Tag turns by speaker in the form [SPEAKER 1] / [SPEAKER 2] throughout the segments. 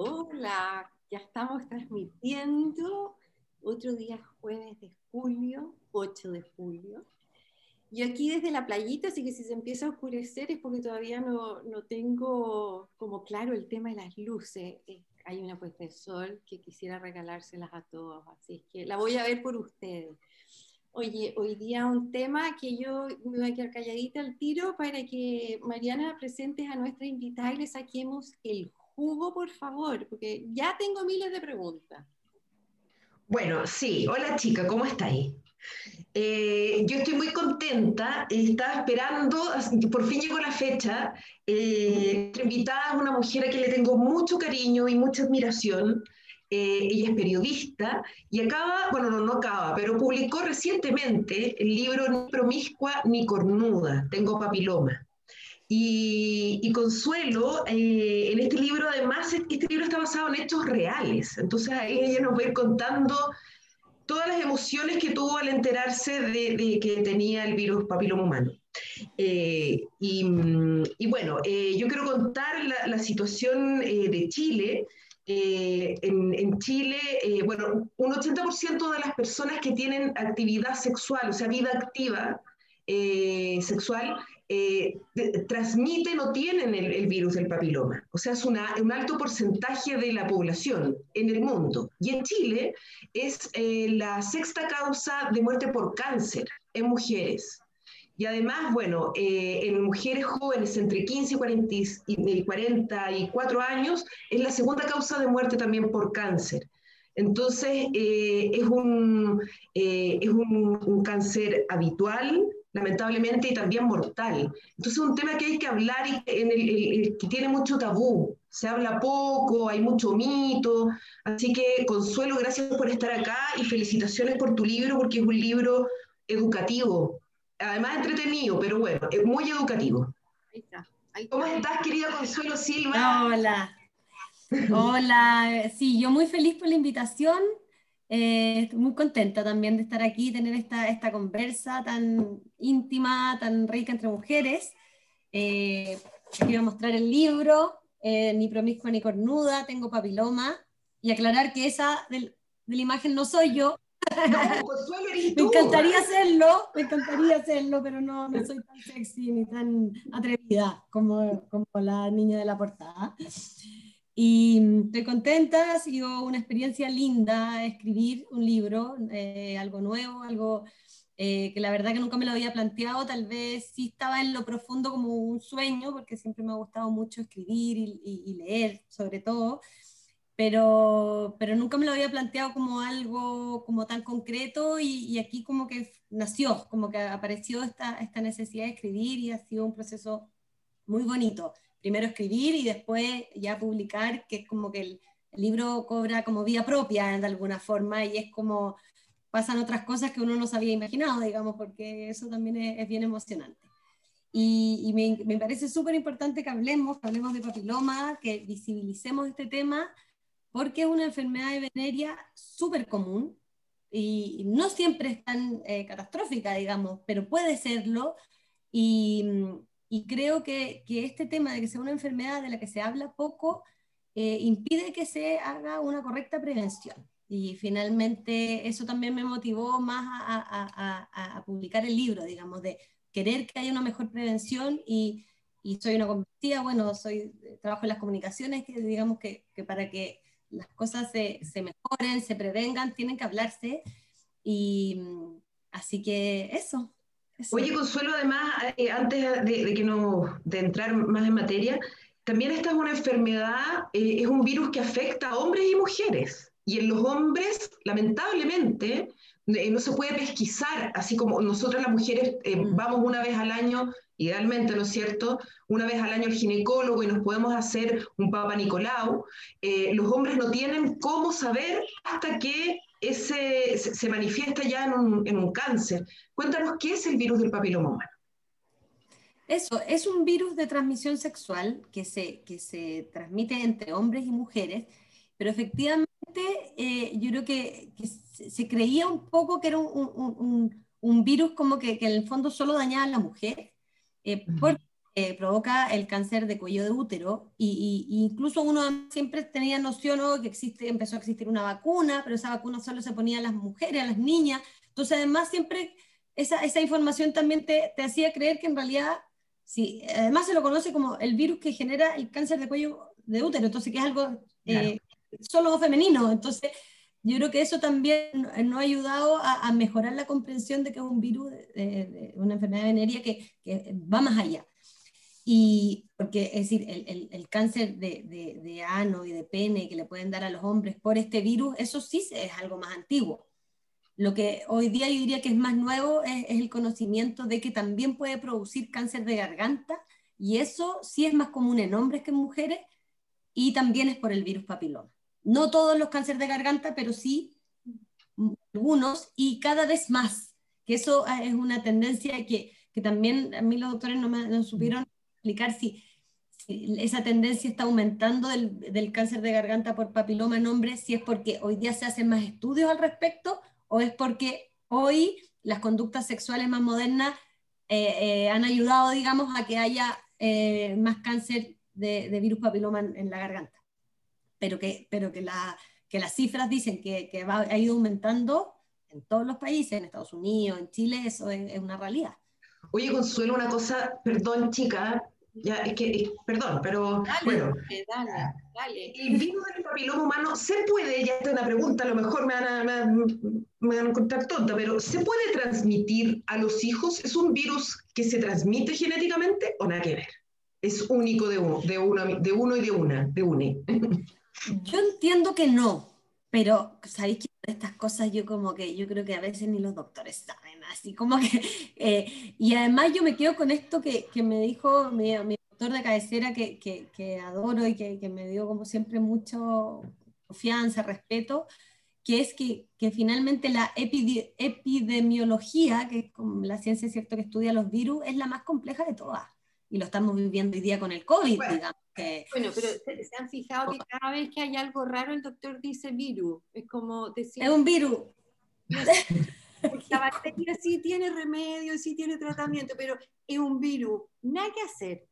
[SPEAKER 1] Hola, ya estamos transmitiendo otro día jueves de julio, 8 de julio. Yo aquí desde la playita, así que si se empieza a oscurecer es porque todavía no, no tengo como claro el tema de las luces. Eh, hay una puesta de sol que quisiera regalárselas a todos, así que la voy a ver por ustedes. Oye, hoy día un tema que yo me voy a quedar calladita al tiro para que Mariana presentes a nuestra invitada y le saquemos el jugo, por favor, porque ya tengo miles de preguntas.
[SPEAKER 2] Bueno, sí. Hola chica, ¿cómo estáis? Eh, yo estoy muy contenta, estaba esperando, por fin llegó la fecha. Eh, invitada es una mujer a quien le tengo mucho cariño y mucha admiración. Eh, ella es periodista y acaba, bueno, no, no acaba, pero publicó recientemente el libro Ni promiscua ni cornuda, tengo papiloma. Y, Consuelo, eh, en este libro, además, este libro está basado en hechos reales. Entonces ahí ella nos va a ir contando todas las emociones que tuvo al enterarse de, que tenía el virus papiloma humano. Eh, y, bueno, yo quiero contar la, situación de Chile eh, en, Chile, eh, bueno, un 80% de las personas que tienen actividad sexual, o sea, vida activa eh, transmiten o tienen el, virus del papiloma. O sea, es un alto porcentaje de la población en el mundo. Y en Chile es la sexta causa de muerte por cáncer en mujeres. Y además, bueno, eh, en mujeres jóvenes entre 15 y, 44 años es la segunda causa de muerte también por cáncer. Entonces, eh, es, un, eh, es un, cáncer habitual, lamentablemente, y también mortal. Entonces, es un tema que hay que hablar y en el, que tiene mucho tabú. Se habla poco, hay mucho mito. Así que, Consuelo, gracias por estar acá y felicitaciones por tu libro, porque es un libro educativo, además entretenido, pero bueno, es muy educativo. Ahí está. ¿Cómo estás, querida Consuelo Silva?
[SPEAKER 3] Hola. Hola, sí, yo muy feliz por la invitación, eh, estoy muy contenta también de estar aquí, tener esta, esta conversa tan íntima, tan rica entre mujeres. Eh, quiero mostrar el libro, eh, Ni promiscua ni cornuda, tengo papiloma, y aclarar que esa de la imagen no soy yo, me encantaría hacerlo, me encantaría hacerlo, pero no, no soy tan sexy ni tan atrevida como, como la niña de la portada. Y estoy contenta, ha sido una experiencia linda escribir un libro, eh, algo nuevo, algo eh, que la verdad que nunca me lo había planteado, tal vez sí estaba en lo profundo como un sueño, porque siempre me ha gustado mucho escribir y, y leer sobre todo, pero, pero nunca me lo había planteado como algo como tan concreto y, aquí como que nació, como que apareció esta, esta necesidad de escribir y ha sido un proceso muy bonito. Primero escribir y después ya publicar, que es como que el, libro cobra como vida propia de alguna forma y es como pasan otras cosas que uno no se había imaginado, digamos, porque eso también es, bien emocionante. Y, y me, me, parece súper importante que hablemos, que hablemos de papiloma, que visibilicemos este tema porque es una enfermedad venérea súper común y no siempre es tan eh, catastrófica, digamos, pero puede serlo. Y, y creo que, que, este tema de que sea una enfermedad de la que se habla poco eh, impide que se haga una correcta prevención. Y finalmente eso también me motivó más a, a, a, publicar el libro, digamos, de querer que haya una mejor prevención y, y soy una convertida, bueno, soy, trabajo en las comunicaciones, que digamos que, que para que las cosas se, se, mejoren, se prevengan, tienen que hablarse. Y así que eso.
[SPEAKER 2] Oye, Consuelo, además, eh, antes de, que no, de entrar más en materia, también esta es una enfermedad, eh, es un virus que afecta a hombres y mujeres. Y en los hombres, lamentablemente, eh, no se puede pesquisar, así como nosotras las mujeres mm. vamos una vez al año idealmente, ¿no es cierto?, una vez al año el ginecólogo y nos podemos hacer un Papa Nicolau, eh, los hombres no tienen cómo saber hasta que ese se, manifiesta ya en un, en un, cáncer. Cuéntanos qué es el virus del papiloma humano.
[SPEAKER 3] Eso, es un virus de transmisión sexual que se, que se transmite entre hombres y mujeres, pero efectivamente eh, yo creo que, se, creía un poco que era un, un, un virus como que, que, en el fondo solo dañaba a la mujer, eh, porque provoca el cáncer de cuello de útero y, incluso uno siempre tenía noción ¿no? que existe, empezó a existir una vacuna, pero esa vacuna solo se ponía a las mujeres, a las niñas. Entonces además siempre esa, esa información también te, te, hacía creer que en realidad, sí, además se lo conoce como el virus que genera el cáncer de cuello de útero, entonces que es algo eh, solo femenino. Entonces yo creo que eso también nos ha ayudado a, mejorar la comprensión de que es un virus, de, una enfermedad venérea que, que, va más allá. Y porque, es decir, el, el, cáncer de, de, ano y de pene que le pueden dar a los hombres por este virus, eso sí es algo más antiguo. Lo que hoy día yo diría que es más nuevo es, es el conocimiento de que también puede producir cáncer de garganta, y eso sí es más común en hombres que en mujeres, y también es por el virus papiloma. No todos los cánceres de garganta, pero sí algunos y cada vez más, que eso ah, es una tendencia que, que también a mí los doctores no me supieron explicar si, esa tendencia está aumentando del, del, cáncer de garganta por papiloma en hombres, si es porque hoy día se hacen más estudios al respecto o es porque hoy las conductas sexuales más modernas eh, eh, han ayudado, digamos, a que haya eh, más cáncer de, de, virus papiloma en, en la garganta pero que, pero que, la, que las cifras dicen que, que va, ha ido aumentando en todos los países, en Estados Unidos, en Chile, eso es, una realidad.
[SPEAKER 2] Oye, Consuelo, una cosa, perdón, chica, ya es que, perdón, pero
[SPEAKER 1] dale,
[SPEAKER 2] bueno.
[SPEAKER 1] Dale, dale.
[SPEAKER 2] El virus del papiloma humano se puede, ya esta es una pregunta, a lo mejor me van, a, me, me van a encontrar tonta, pero ¿se puede transmitir a los hijos? ¿Es un virus que se transmite genéticamente o nada que ver? Es único de uno, de uno, de uno y de una, de une.
[SPEAKER 3] Yo entiendo que no, pero sabéis que estas cosas yo como que yo creo que a veces ni los doctores saben, así como que... Eh, y además yo me quedo con esto que, que me dijo mi, mi, doctor de cabecera que, que, que adoro y que, me dio como siempre mucho confianza, respeto, que es que, finalmente la epidemiología, que es como la ciencia cierto que estudia los virus, es la más compleja de todas. Y lo estamos viviendo hoy día con el COVID, digamos
[SPEAKER 1] bueno, pero se, han fijado que cada vez que hay algo raro el doctor dice virus. Es como decir...
[SPEAKER 3] Es un virus.
[SPEAKER 1] La bacteria sí tiene remedio, sí tiene tratamiento, pero es un virus. Nada que hacer.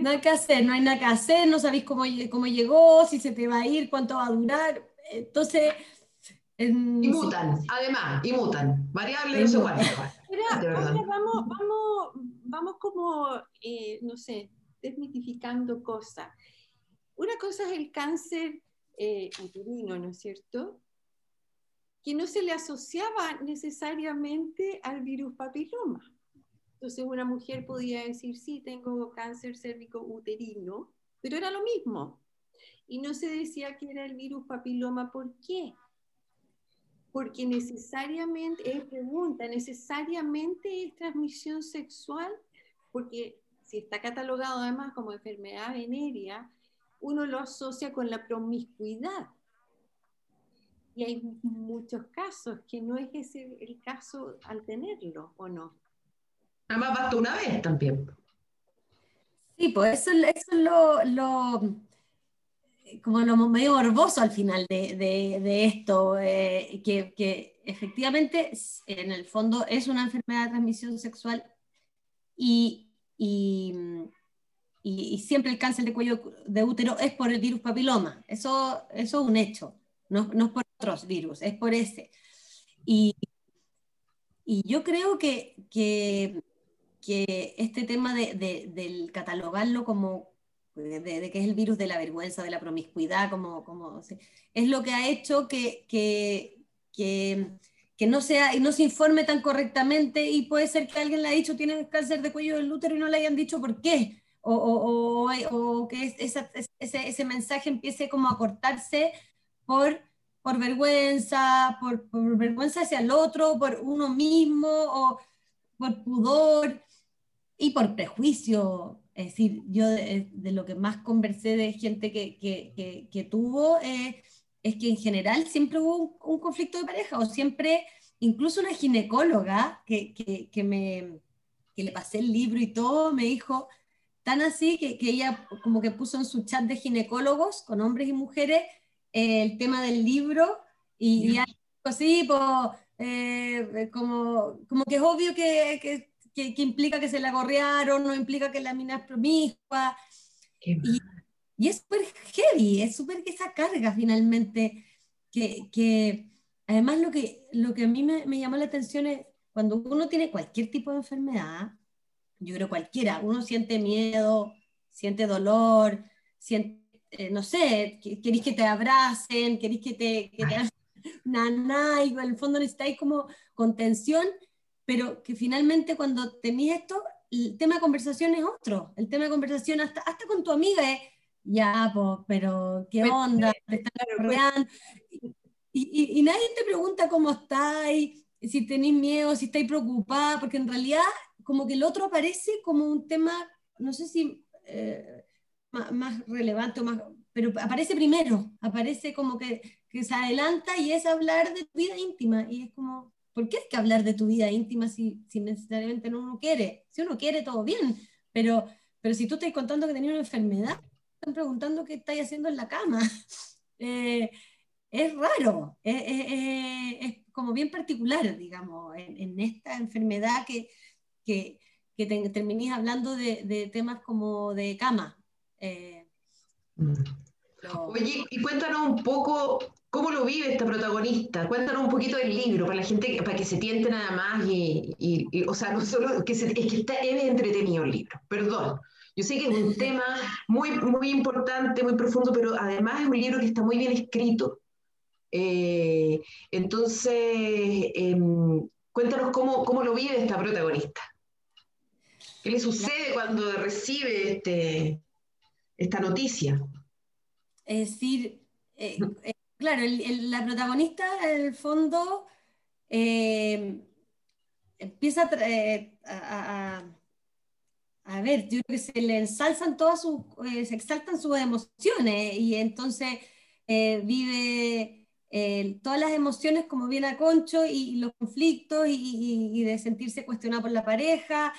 [SPEAKER 3] Nada que hacer, no hay nada que hacer, no sabéis cómo, cómo llegó, si se te va a ir, cuánto va a durar. Entonces...
[SPEAKER 2] Y mutan, además, y mutan. Variables no sé
[SPEAKER 1] vamos, vamos, vamos como, eh, no sé, desmitificando cosas. Una cosa es el cáncer eh, uterino, ¿no es cierto? Que no se le asociaba necesariamente al virus papiloma. Entonces una mujer podía decir, sí, tengo cáncer cérvico uterino, pero era lo mismo. Y no se decía que era el virus papiloma. ¿Por qué? Porque necesariamente, es pregunta, necesariamente es transmisión sexual, porque si está catalogado además como enfermedad venérea, uno lo asocia con la promiscuidad. Y hay muchos casos que no es ese el caso al tenerlo, ¿o no?
[SPEAKER 2] Además basta una vez también.
[SPEAKER 3] Sí, pues eso, eso es lo, lo, como lo medio morboso al final de, de, de esto, eh, que, que, efectivamente en el fondo es una enfermedad de transmisión sexual y, y, y, siempre el cáncer de cuello de útero es por el virus papiloma. Eso, eso es un hecho, no, no es por otros virus, es por ese. Y, y yo creo que, que, que este tema de, de, del catalogarlo como de, de, que es el virus de la vergüenza, de la promiscuidad, como, como es lo que ha hecho que, que, que que no, sea, no se informe tan correctamente y puede ser que alguien le ha dicho tiene cáncer de cuello del útero y no le hayan dicho por qué, o, o, o, que ese, ese, mensaje empiece como a cortarse por, por vergüenza, por, por, vergüenza hacia el otro, por uno mismo, o por pudor y por prejuicio. Es decir, yo de, lo que más conversé de gente que, que, que, que tuvo... Eh, es que en general siempre hubo un, conflicto de pareja, o siempre, incluso una ginecóloga que, me, que le pasé el libro y todo, me dijo, tan así que, que, ella como que puso en su chat de ginecólogos, con hombres y mujeres, eh, el tema del libro, y, y así, pues, eh, como, como que es obvio que, que, que, implica que se la gorrearon, no implica que la mina es promiscua. Y, y, es súper heavy, es súper que esa carga finalmente, que, que, además lo que, lo que a mí me, me llamó la atención es cuando uno tiene cualquier tipo de enfermedad, yo creo cualquiera, uno siente miedo, siente dolor, siente, eh, no sé, queréis que te abracen, queréis que te, que te naná, y en el fondo necesitáis como contención, pero que finalmente cuando tenéis esto, el tema de conversación es otro, el tema de conversación hasta, hasta con tu amiga es, ya, pues, pero ¿qué onda? Te están y, y, nadie te pregunta cómo estáis, si tenéis miedo, si estáis preocupada, porque en realidad como que el otro aparece como un tema, no sé si eh, más, relevante o más, pero aparece primero, aparece como que, que, se adelanta y es hablar de tu vida íntima. Y es como, ¿por qué hay que hablar de tu vida íntima si, si necesariamente no uno quiere? Si uno quiere, todo bien, pero, pero si tú estás contando que tenías una enfermedad, están preguntando qué estás haciendo en la cama. Eh, es raro, es, como bien particular, digamos, en, esta enfermedad que, que, que hablando de, de, temas como de cama,
[SPEAKER 2] eh, mm. Oye, y cuéntanos un poco cómo lo vive esta protagonista. Cuéntanos un poquito del libro para la gente, para que se tiente nada más y, o sea, no solo que se, es que está, es entretenido el libro. Perdón. Yo sé que es un tema muy, muy importante, muy profundo, pero además es un libro que está muy bien escrito. Eh, entonces, em, cuéntanos cómo, cómo lo vive esta protagonista. ¿Qué le sucede cuando recibe este, esta noticia.
[SPEAKER 3] Es decir, eh, eh, claro, la protagonista en el fondo eh, empieza a, a, ver, yo creo que se le ensalzan todas sus, se exaltan sus emociones y entonces vive todas las emociones como viene a Concho y, los conflictos y, de sentirse cuestionada por la pareja.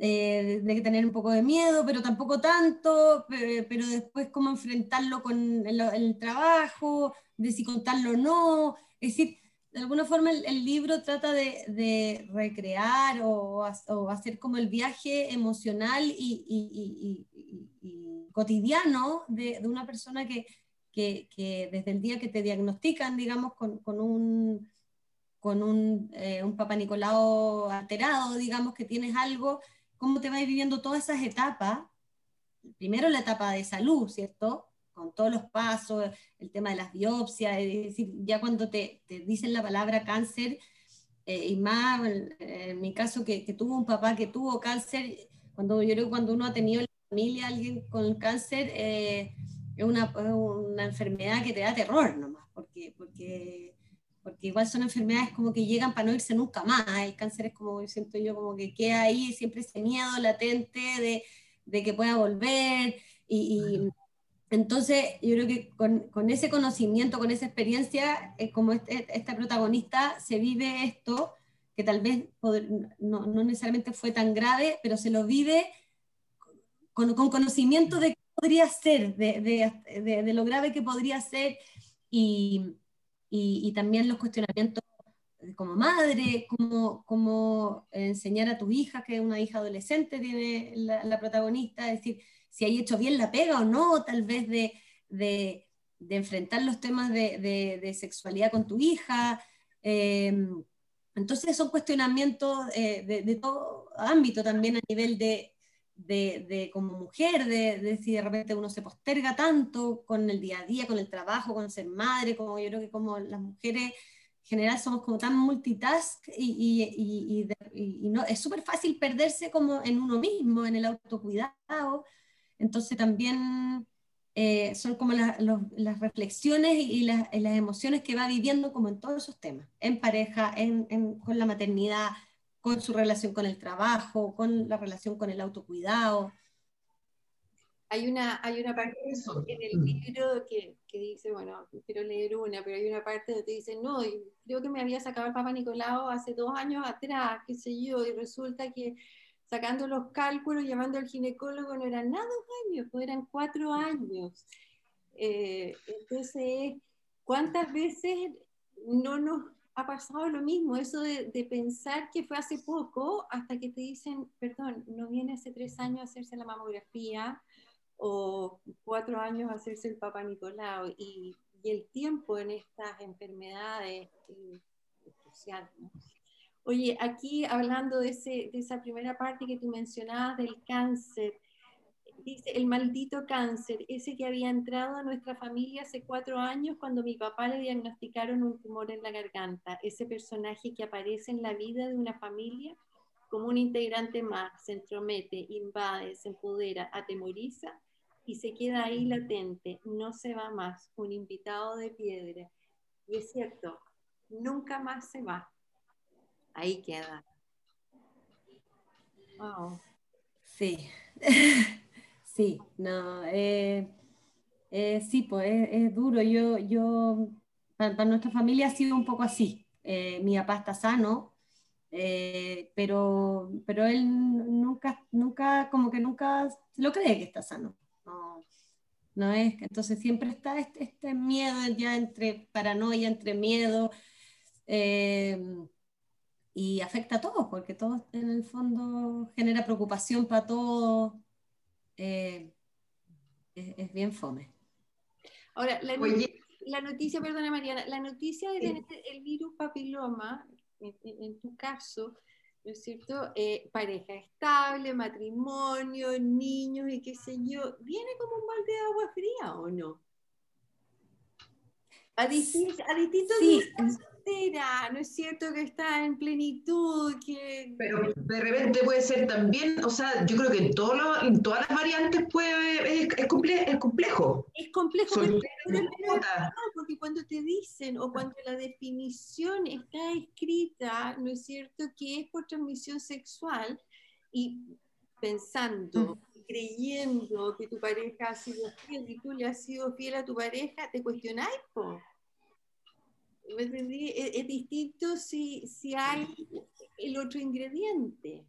[SPEAKER 3] De tener un poco de miedo, pero tampoco tanto, pero después cómo enfrentarlo con el, trabajo, de si contarlo o no. Es decir, de alguna forma el, libro trata de, recrear o, hacer como el viaje emocional y, cotidiano de, una persona que, desde el día que te diagnostican, digamos, con, un con un, eh, un Papa Nicolau alterado, digamos que tienes algo cómo te vas viviendo todas esas etapas. Primero la etapa de salud, ¿cierto? Con todos los pasos, el tema de las biopsias, es decir, ya cuando te, te dicen la palabra cáncer, eh, y más en, mi caso que, que, tuvo un papá que tuvo cáncer, cuando yo creo que cuando uno ha tenido en la familia alguien con cáncer, eh, es una, una, enfermedad que te da terror nomás, porque, porque porque igual son enfermedades como que llegan para no irse nunca más. El cáncer es como, siento yo, como que queda ahí siempre ese miedo latente de, de que pueda volver. Y, entonces yo creo que con, con, ese conocimiento, con esa experiencia, es como este, esta protagonista se vive esto, que tal vez no, no, necesariamente fue tan grave, pero se lo vive con, con conocimiento de qué podría ser, de, de, de lo grave que podría ser. Y, y, también los cuestionamientos como madre, cómo, cómo, enseñar a tu hija, que es una hija adolescente, tiene la, protagonista, es decir, si hay hecho bien la pega o no, tal vez de, de, de enfrentar los temas de, de, sexualidad con tu hija. Em, entonces son cuestionamientos eh, de, todo ámbito, también a nivel de, de, como mujer, de, si de repente uno se posterga tanto con el día a día, con el trabajo, con ser madre, como yo creo que como las mujeres en general somos como tan multitask y, y, no, es súper fácil perderse como en uno mismo, en el autocuidado. Entonces también eh, son como las reflexiones y, las, emociones que va viviendo como en todos esos temas, en pareja, en, con la maternidad, con su relación con el trabajo, con la relación con el autocuidado.
[SPEAKER 1] Hay una, hay una parte en el mm. libro que, que, dice, bueno, quiero leer una, pero hay una parte donde te dice, no, creo que me había sacado el Papa Nicolau hace dos años atrás, qué sé yo, y resulta que sacando los cálculos, llamando al ginecólogo, no eran nada dos años, pues eran cuatro años. Eh, entonces, ¿cuántas veces no nos ha pasado lo mismo, eso de, pensar que fue hace poco hasta que te dicen, perdón, no viene hace tres años a hacerse la mamografía o cuatro años a hacerse el Papa Nicolau y, el tiempo en estas enfermedades es crucial. Oye, aquí hablando de, ese, de esa primera parte que tú mencionabas del cáncer, dice, el maldito cáncer, ese que había entrado a nuestra familia hace cuatro años cuando mi papá le diagnosticaron un tumor en la garganta, ese personaje que aparece en la vida de una familia como un integrante más, se entromete, invade, se empodera, atemoriza y se queda ahí latente, no se va más, un invitado de piedra. Y es cierto, nunca más se va. Ahí queda.
[SPEAKER 3] Wow. Sí. Sí, no, eh, eh, sí, pues es, duro. Yo, yo, para, nuestra familia ha sido un poco así. Eh, mi papá está sano, pero, pero él nunca, nunca, como que nunca lo cree que está sano. No, no es, entonces siempre está este, este miedo ya entre paranoia, entre miedo, y afecta a todos, porque todo en el fondo genera preocupación para todos eh, es, bien fome.
[SPEAKER 1] Ahora, la, noticia, perdona Mariana, la noticia de tener el virus papiloma, en, tu caso, ¿no es cierto? Eh, pareja estable, matrimonio, niños y qué sé yo, ¿viene como un balde de agua fría o no? A, distintos sí no es cierto que está en plenitud, que...
[SPEAKER 2] Pero de repente puede ser también, o sea, yo creo que en, en todas las variantes puede, es, es, es complejo.
[SPEAKER 1] Es complejo, porque cuando te dicen o cuando la definición está escrita, ¿no es cierto?, que es por transmisión sexual y pensando, mm. creyendo que tu pareja ha sido fiel y tú le has sido fiel a tu pareja, te cuestionáis, po. Es, distinto si, si, hay el otro ingrediente.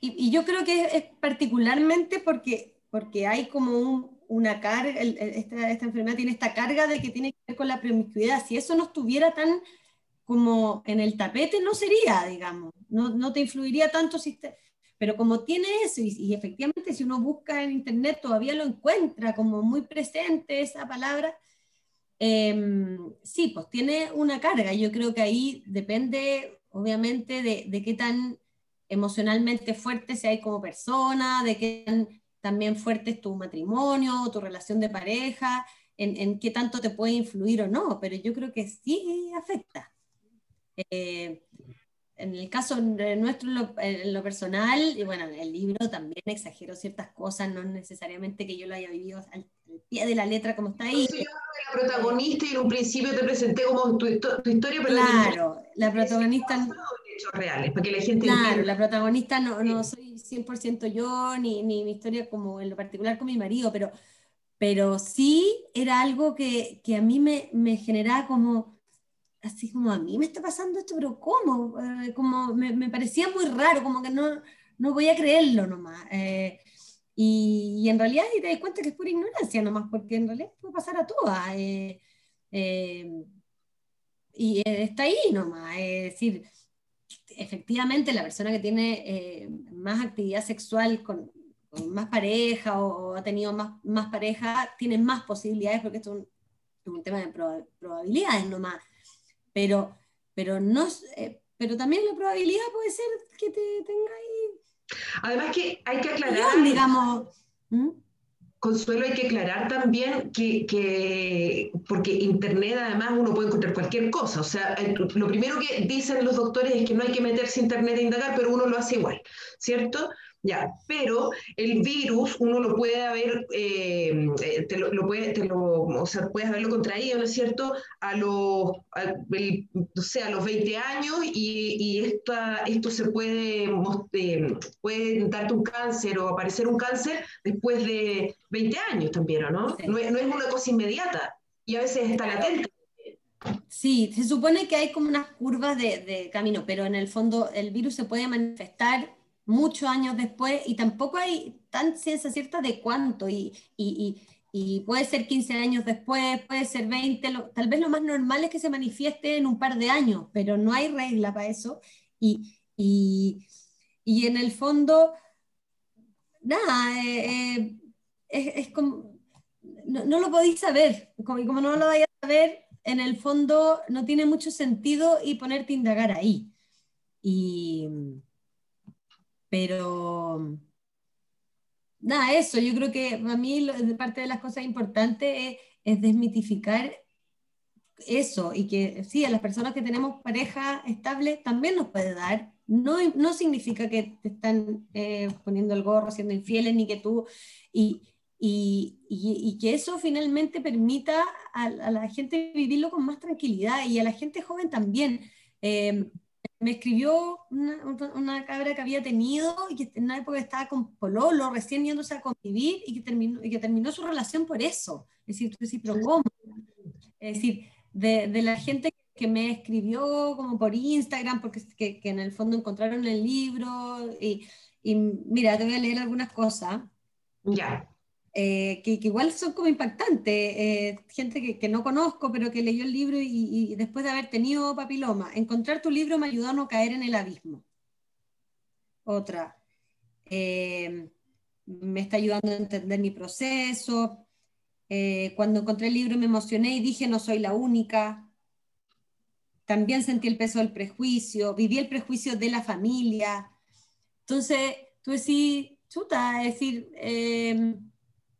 [SPEAKER 3] Y, yo creo que es, particularmente porque, porque hay como una carga, esta, esta, enfermedad tiene esta carga de que tiene que ver con la promiscuidad. Si eso no estuviera tan como en el tapete, no sería, digamos, no, no te influiría tanto si pero como tiene eso, y, y, efectivamente si uno busca en internet todavía lo encuentra como muy presente esa palabra, Em, sí, pues tiene una carga. Yo creo que ahí depende, obviamente, de, qué tan emocionalmente fuerte hay como persona, de qué tan también fuerte es tu matrimonio, tu relación de pareja, en, qué tanto te puede influir o no, pero yo creo que sí afecta. Eh, en el caso nuestro, en lo, personal, y bueno, en el libro también exagero ciertas cosas, no necesariamente que yo lo haya vivido al, pie de la letra como está ahí.
[SPEAKER 2] Yo la protagonista y en un principio te presenté como tu, historia,
[SPEAKER 3] pero claro, la protagonista no
[SPEAKER 2] hechos reales, para que la gente
[SPEAKER 3] Claro, la protagonista no, no soy 100% yo, ni, ni, mi historia como en lo particular con mi marido, pero, pero sí era algo que, que a mí me, me generaba como así como a mí me está pasando esto, pero ¿cómo? Eh, como me, me, parecía muy raro, como que no, no voy a creerlo nomás. Eh, y, y, en realidad te das cuenta que es pura ignorancia nomás, porque en realidad puede pasar a todas. Eh, y está ahí nomás. Es decir, efectivamente la persona que tiene más actividad sexual con, más pareja o, ha tenido más, más pareja, tiene más posibilidades, porque esto es un, tema de probabilidades nomás pero, pero, no, eh, pero también la probabilidad puede ser que te tenga ahí.
[SPEAKER 2] Además que hay que aclarar,
[SPEAKER 3] digamos.
[SPEAKER 2] Consuelo, hay que aclarar también que, que, porque Internet además uno puede encontrar cualquier cosa. O sea, lo primero que dicen los doctores es que no hay que meterse Internet e indagar, pero uno lo hace igual, ¿cierto? Ya, pero el virus uno lo puede haber, eh, eh, te lo, puede, te lo, o sea, puedes haberlo contraído, ¿no es cierto?, a los, a, a los 20 años y, y esta, esto se puede, eh, puede darte un cáncer o aparecer un cáncer después de 20 años también, ¿no? No, es, no, es, una cosa inmediata y a veces está latente.
[SPEAKER 3] Sí, se supone que hay como unas curvas de, de camino, pero en el fondo el virus se puede manifestar muchos años después y tampoco hay tan ciencia cierta de cuánto y, y, y puede ser 15 años después, puede ser 20, tal vez lo más normal es que se manifieste en un par de años, pero no hay regla para eso. Y, en el fondo, nada, eh, eh, es, es, como, no, no, lo podéis saber, como, y como no lo vais a saber, en el fondo no tiene mucho sentido y ponerte a indagar ahí. Y, pero nada, eso, yo creo que a mí parte de las cosas importantes es, desmitificar eso y que sí, a las personas que tenemos pareja estable también nos puede dar. No, no significa que te están eh, poniendo el gorro, siendo infieles, ni que tú... Y, y, y, que eso finalmente permita a, la gente vivirlo con más tranquilidad y a la gente joven también. Eh, me escribió una, una, cabra que había tenido y que en una época estaba con Pololo, recién yéndose a convivir y que terminó, y que terminó su relación por eso. Es decir, tú decís, pero ¿cómo? Es decir, de, de, la gente que me escribió como por Instagram, porque que, que en el fondo encontraron el libro y, y, mira, te voy a leer algunas cosas.
[SPEAKER 2] Ya.
[SPEAKER 3] Eh, que, igual son como impactantes, eh, gente que, no conozco, pero que leyó el libro y, y, después de haber tenido papiloma, encontrar tu libro me ayudó a no caer en el abismo. Otra, eh, me está ayudando a entender mi proceso. cuando encontré el libro me emocioné y dije, no soy la única. También sentí el peso del prejuicio, viví el prejuicio de la familia. Entonces, tú decís, chuta, es decir,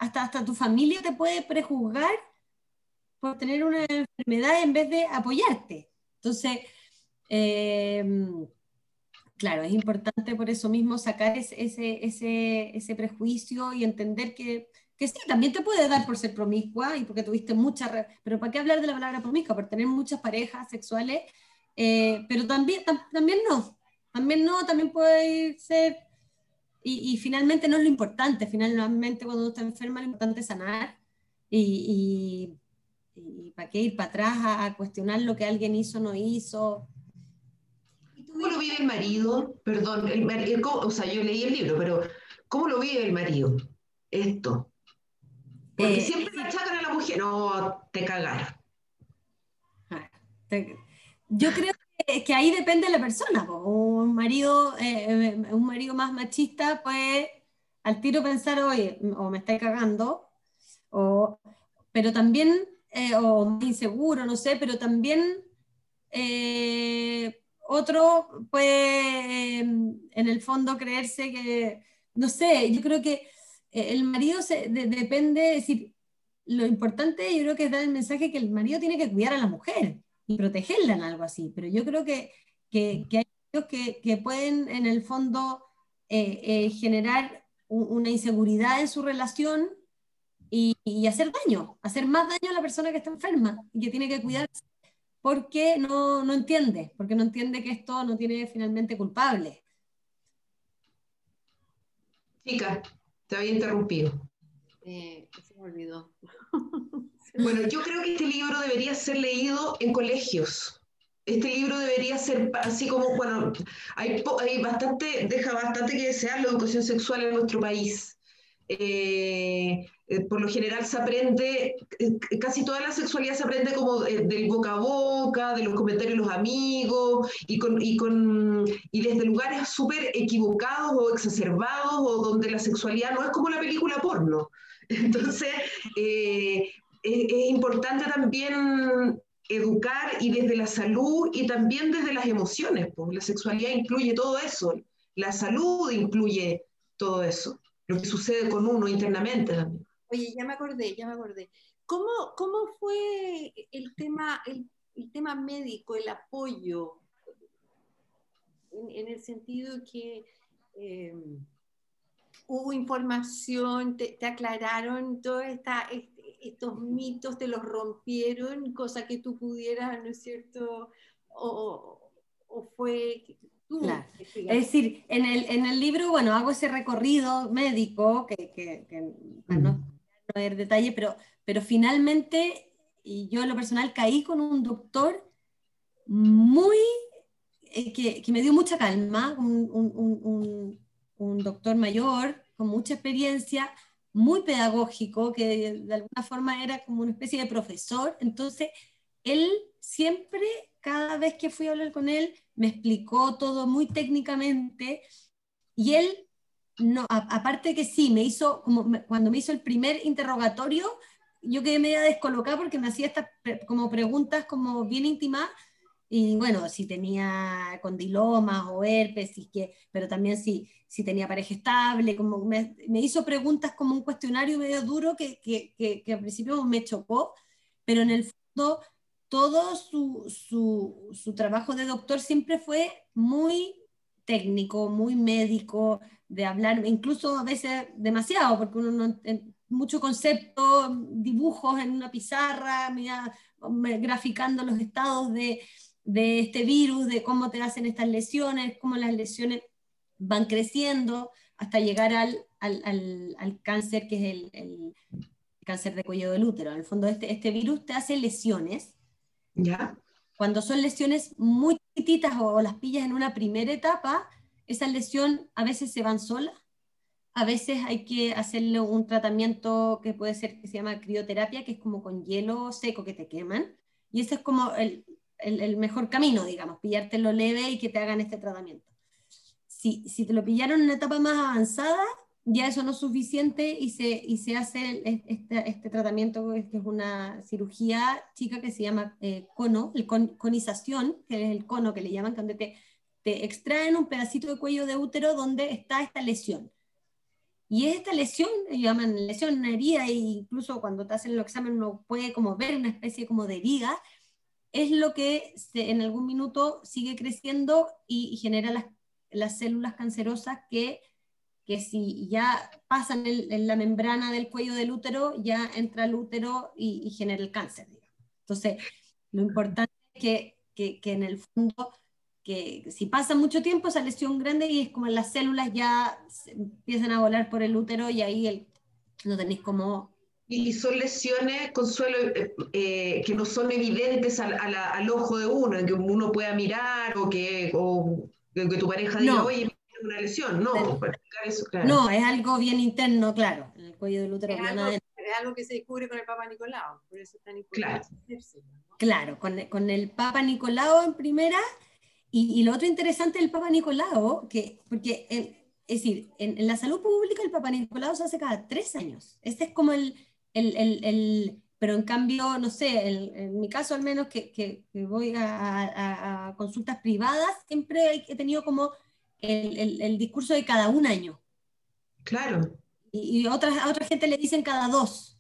[SPEAKER 3] hasta, hasta tu familia te puede prejuzgar por tener una enfermedad en vez de apoyarte. Entonces, eh, claro, es importante por eso mismo sacar ese, ese, ese, prejuicio y entender que, que, sí, también te puede dar por ser promiscua y porque tuviste muchas, pero ¿para qué hablar de la palabra promiscua? Por tener muchas parejas sexuales, eh, pero también, también no, también no, también puede ser y, finalmente no es lo importante, finalmente cuando uno está enferma lo importante es sanar y, y, para qué ir para atrás a, cuestionar lo que alguien hizo o no hizo.
[SPEAKER 2] ¿Cómo lo vive el marido? Perdón, el, o sea, yo leí el libro, pero ¿cómo lo vive el marido? Esto. Porque eh, siempre le achacan a la mujer, no, te cagar.
[SPEAKER 3] Ah, yo creo que ahí depende de la persona. Un marido, eh, eh, un marido más machista puede al tiro pensar, oye, o me está cagando, o, pero también, eh, o inseguro, no sé, pero también otro puede en el fondo creerse que, no sé, yo creo que el marido se, depende, es decir, lo importante yo creo que es dar el mensaje que el marido tiene que cuidar a la mujer y protegerla en algo así. Pero yo creo que, que, que hay que, que, pueden en el fondo eh, eh, generar una inseguridad en su relación y, y, hacer daño, hacer más daño a la persona que está enferma y que tiene que cuidarse porque no, no entiende, porque no entiende que esto no tiene finalmente culpable.
[SPEAKER 2] Chica, te había interrumpido.
[SPEAKER 1] Eh, se me olvidó.
[SPEAKER 2] Bueno, yo creo que este libro debería ser leído en colegios. Este libro debería ser así como, bueno, hay, hay bastante, deja bastante que desear la educación sexual en nuestro país. Eh, eh, por lo general se aprende, eh, casi toda la sexualidad se aprende como del boca a boca, de los comentarios de los amigos y, con, y, con, y desde lugares súper equivocados o exacerbados o donde la sexualidad no es como la película porno. Entonces, es, importante también educar y desde la salud y también desde las emociones, pues la sexualidad incluye todo eso, la salud incluye todo eso, lo que sucede con uno internamente también.
[SPEAKER 1] Oye, ya me acordé, ya me acordé. ¿Cómo, cómo fue el tema, el, tema médico, el apoyo? En, el sentido que eh, hubo información, te aclararon toda esta, estos mitos te los rompieron, cosa que tú pudieras, ¿no es cierto? O, fue tú.
[SPEAKER 3] Es decir, en el, en el libro, bueno, hago ese recorrido médico, que, que, no, no detalle, pero, pero finalmente, y yo en lo personal caí con un doctor muy, eh, que, que, me dio mucha calma, un, un, un, un doctor mayor, con mucha experiencia, muy pedagógico, que de alguna forma era como una especie de profesor. Entonces, él siempre, cada vez que fui a hablar con él, me explicó todo muy técnicamente. Y él, no, aparte que sí, me hizo, como cuando me hizo el primer interrogatorio, yo quedé media descolocada porque me hacía estas como preguntas como bien íntimas y bueno, si tenía condilomas o herpes, y que, pero también si, si tenía pareja estable, como me, me hizo preguntas como un cuestionario medio duro que, que, que, al principio me chocó, pero en el fondo todo su, su, su, trabajo de doctor siempre fue muy técnico, muy médico, de hablar, incluso a veces demasiado, porque uno no, mucho concepto, dibujos en una pizarra, mira, graficando los estados de, de este virus, de cómo te hacen estas lesiones, cómo las lesiones van creciendo hasta llegar al, al, al, cáncer, que es el, el, cáncer de cuello del útero. En el fondo, este, este virus te hace lesiones.
[SPEAKER 2] ¿Ya?
[SPEAKER 3] Cuando son lesiones muy chiquititas o las pillas en una primera etapa, esa lesión a veces se van solas, a veces hay que hacerle un tratamiento que puede ser que se llama crioterapia, que es como con hielo seco que te queman, y ese es como el, el, mejor camino, digamos, pillártelo leve y que te hagan este tratamiento. Si, si, te lo pillaron en una etapa más avanzada, ya eso no es suficiente y se, y se hace este, este, tratamiento que es una cirugía chica que se llama eh, cono, el conización, que es el cono que le llaman, donde te, te extraen un pedacito de cuello de útero donde está esta lesión. Y esta lesión, llaman lesión, una herida, e incluso cuando te hacen el examen uno puede como ver una especie como de herida, es lo que en algún minuto sigue creciendo y, genera las, las, células cancerosas que, que si ya pasan en, la membrana del cuello del útero, ya entra al útero y, genera el cáncer. Entonces, lo importante es que, que, que, en el fondo, que si pasa mucho tiempo, esa lesión grande y es como las células ya empiezan a volar por el útero y ahí el, no tenéis como
[SPEAKER 2] y son lesiones, Consuelo, eh, eh, que no son evidentes al, al, ojo de uno, en que uno pueda mirar o que, o que tu pareja diga, oye, oye, una lesión. No,
[SPEAKER 3] eso, claro. no, es algo bien interno, claro, en el cuello del útero.
[SPEAKER 1] Es, algo, es algo que se descubre con el Papa Nicolau, por eso es tan importante.
[SPEAKER 3] Claro, claro con, con, el Papa Nicolau en primera, y, y, lo otro interesante del Papa Nicolau, que, porque, es decir, en, en, la salud pública el Papa Nicolau se hace cada tres años. Este es como el el, el, el, pero en cambio, no sé, en mi caso al menos que, que, voy a, a, consultas privadas, siempre he tenido como el, el, discurso de cada un año.
[SPEAKER 2] Claro.
[SPEAKER 3] Y, y otras, a otra gente le dicen cada dos.